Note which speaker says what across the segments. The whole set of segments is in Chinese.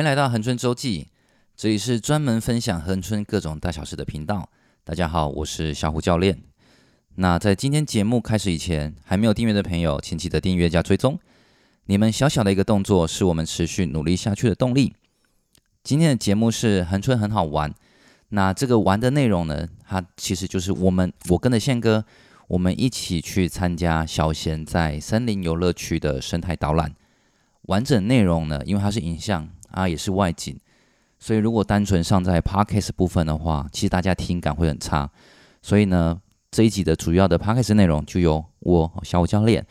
Speaker 1: 欢迎来到恒春周记，这里是专门分享恒春各种大小事的频道。大家好，我是小虎教练。那在今天节目开始以前，还没有订阅的朋友，请记得订阅加追踪。你们小小的一个动作，是我们持续努力下去的动力。今天的节目是恒春很好玩。那这个玩的内容呢，它其实就是我们我跟着宪哥，我们一起去参加小贤在森林游乐区的生态导览。完整内容呢，因为它是影像啊，也是外景，所以如果单纯上在 Podcast 部分的话，其实大家听感会很差。所以呢，这一集的主要的 Podcast 内容就由我小虎教练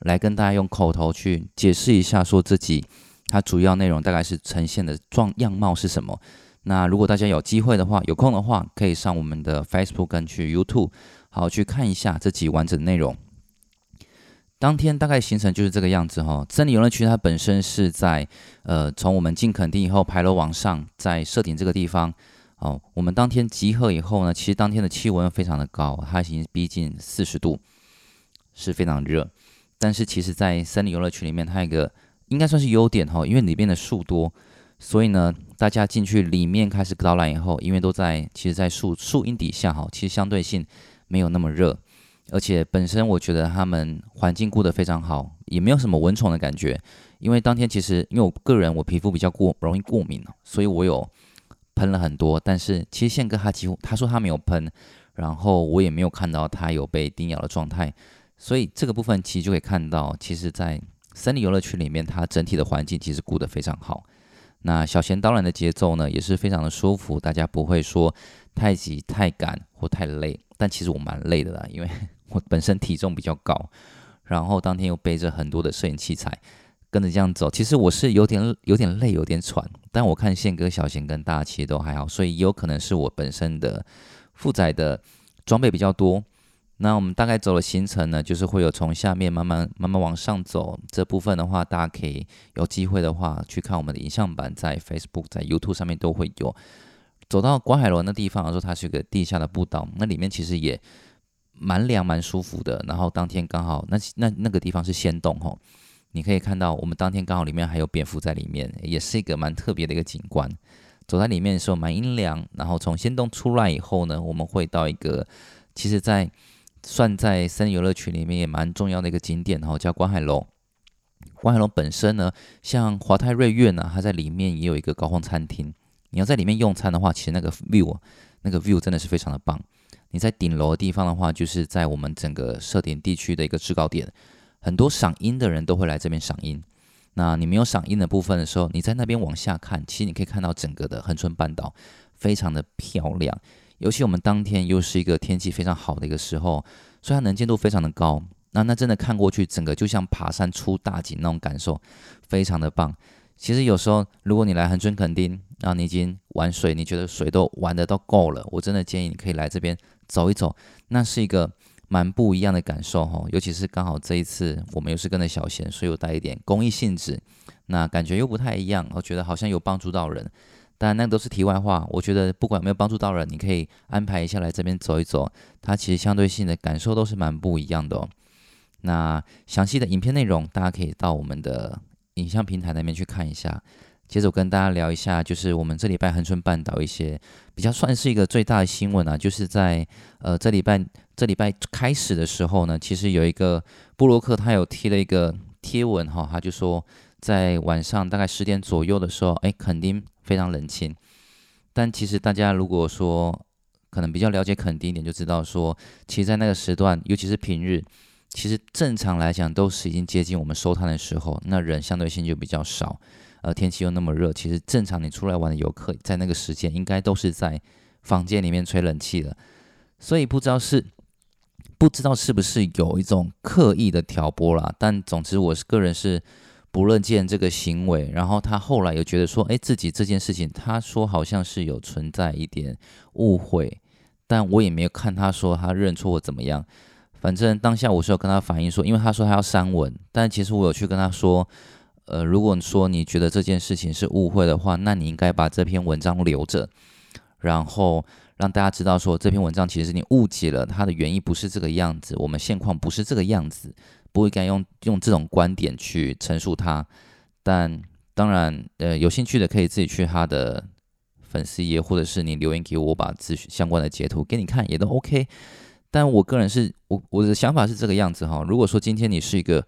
Speaker 1: 来跟大家用口头去解释一下，说自己它主要内容大概是呈现的状样貌是什么。那如果大家有机会的话，有空的话，可以上我们的 Facebook 跟去 YouTube，好去看一下这集完整内容。当天大概行程就是这个样子哈。森林游乐区它本身是在呃，从我们进垦丁以后，牌楼往上，在社顶这个地方哦。我们当天集合以后呢，其实当天的气温非常的高，它已经逼近四十度，是非常热。但是其实，在森林游乐区里面，它一个应该算是优点哈，因为里面的树多，所以呢，大家进去里面开始导览以后，因为都在其实，在树树荫底下哈，其实相对性没有那么热。而且本身我觉得他们环境顾得非常好，也没有什么蚊虫的感觉。因为当天其实因为我个人我皮肤比较过容易过敏，所以我有喷了很多。但是其实宪哥他几乎他说他没有喷，然后我也没有看到他有被叮咬的状态。所以这个部分其实就可以看到，其实在森林游乐区里面，它整体的环境其实顾得非常好。那小贤导览的节奏呢也是非常的舒服，大家不会说太急、太赶或太累。但其实我蛮累的啦，因为。我本身体重比较高，然后当天又背着很多的摄影器材，跟着这样走，其实我是有点有点累，有点喘。但我看宪哥、小贤跟大家其实都还好，所以也有可能是我本身的负载的装备比较多。那我们大概走的行程呢，就是会有从下面慢慢慢慢往上走。这部分的话，大家可以有机会的话去看我们的影像版，在 Facebook、在 YouTube 上面都会有。走到观海楼那地方的时候，它是一个地下的步道，那里面其实也。蛮凉蛮舒服的，然后当天刚好那那那个地方是仙洞吼，你可以看到我们当天刚好里面还有蝙蝠在里面，也是一个蛮特别的一个景观。走在里面的时候蛮阴凉，然后从仙洞出来以后呢，我们会到一个其实在算在森林游乐区里面也蛮重要的一个景点吼，叫观海楼。观海楼本身呢，像华泰瑞苑呢，它在里面也有一个高空餐厅，你要在里面用餐的话，其实那个 view 那个 view 真的是非常的棒。你在顶楼的地方的话，就是在我们整个设点地区的一个制高点，很多赏樱的人都会来这边赏樱。那你没有赏樱的部分的时候，你在那边往下看，其实你可以看到整个的恒春半岛非常的漂亮。尤其我们当天又是一个天气非常好的一个时候，所以它能见度非常的高。那那真的看过去，整个就像爬山出大景那种感受，非常的棒。其实有时候，如果你来恒春垦丁，然后你已经玩水，你觉得水都玩得都够了，我真的建议你可以来这边。走一走，那是一个蛮不一样的感受哈，尤其是刚好这一次我们又是跟着小贤，所以有带一点公益性质，那感觉又不太一样，我觉得好像有帮助到人，但那都是题外话。我觉得不管有没有帮助到人，你可以安排一下来这边走一走，它其实相对性的感受都是蛮不一样的哦。那详细的影片内容，大家可以到我们的影像平台那边去看一下。接着我跟大家聊一下，就是我们这礼拜恒春半岛一些比较算是一个最大的新闻啊，就是在呃这礼拜这礼拜开始的时候呢，其实有一个布洛克他有贴了一个贴文哈，他就说在晚上大概十点左右的时候，哎，垦丁非常冷清。但其实大家如果说可能比较了解垦丁一点，就知道说，其实，在那个时段，尤其是平日，其实正常来讲都是已经接近我们收摊的时候，那人相对性就比较少。呃，天气又那么热，其实正常你出来玩的游客，在那个时间应该都是在房间里面吹冷气的，所以不知道是不知道是不是有一种刻意的挑拨啦。但总之，我是个人是不乐见这个行为。然后他后来又觉得说，哎，自己这件事情，他说好像是有存在一点误会，但我也没有看他说他认错或怎么样。反正当下我是有跟他反映说，因为他说他要删文，但其实我有去跟他说。呃，如果说你觉得这件事情是误会的话，那你应该把这篇文章留着，然后让大家知道说这篇文章其实是你误解了，它的原因不是这个样子，我们现况不是这个样子，不应该用用这种观点去陈述它。但当然，呃，有兴趣的可以自己去他的粉丝页，或者是你留言给我，我把资讯相关的截图给你看，也都 OK。但我个人是我我的想法是这个样子哈。如果说今天你是一个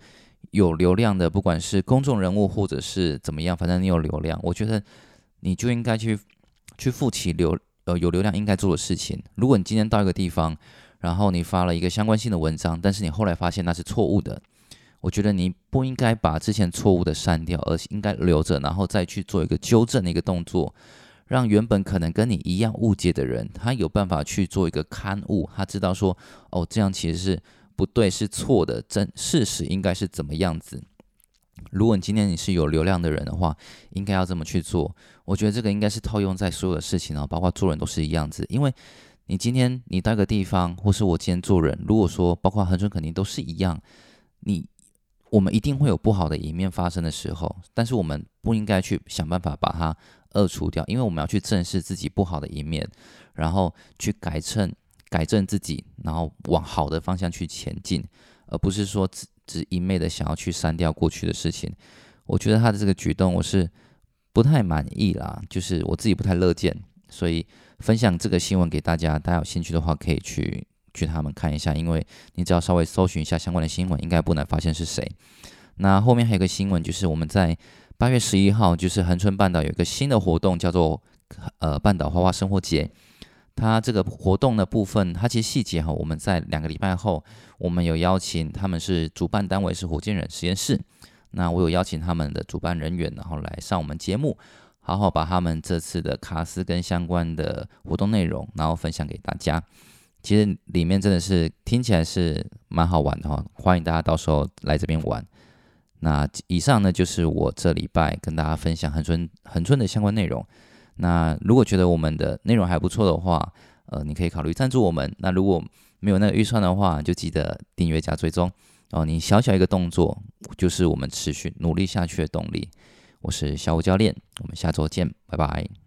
Speaker 1: 有流量的，不管是公众人物或者是怎么样，反正你有流量，我觉得你就应该去去负起流呃有流量应该做的事情。如果你今天到一个地方，然后你发了一个相关性的文章，但是你后来发现那是错误的。我觉得你不应该把之前错误的删掉，而是应该留着，然后再去做一个纠正的一个动作，让原本可能跟你一样误解的人，他有办法去做一个勘误，他知道说，哦，这样其实是不对，是错的，真事实应该是怎么样子。如果你今天你是有流量的人的话，应该要这么去做。我觉得这个应该是套用在所有的事情啊，包括做人都是一样子，因为你今天你到个地方，或是我今天做人，如果说包括恒春肯定都是一样，你。我们一定会有不好的一面发生的时候，但是我们不应该去想办法把它扼除掉，因为我们要去正视自己不好的一面，然后去改正、改正自己，然后往好的方向去前进，而不是说只只一昧的想要去删掉过去的事情。我觉得他的这个举动我是不太满意啦，就是我自己不太乐见，所以分享这个新闻给大家，大家有兴趣的话可以去。去他们看一下，因为你只要稍微搜寻一下相关的新闻，应该不难发现是谁。那后面还有个新闻，就是我们在八月十一号，就是恒春半岛有一个新的活动，叫做呃半岛花花生活节。它这个活动的部分，它其实细节哈，我们在两个礼拜后，我们有邀请他们是主办单位是火箭人实验室，那我有邀请他们的主办人员，然后来上我们节目，好好把他们这次的卡司跟相关的活动内容，然后分享给大家。其实里面真的是听起来是蛮好玩的哈，欢迎大家到时候来这边玩。那以上呢就是我这礼拜跟大家分享恒春恒春的相关内容。那如果觉得我们的内容还不错的话，呃，你可以考虑赞助我们。那如果没有那个预算的话，就记得订阅加追踪哦。你小小一个动作，就是我们持续努力下去的动力。我是小武教练，我们下周见，拜拜。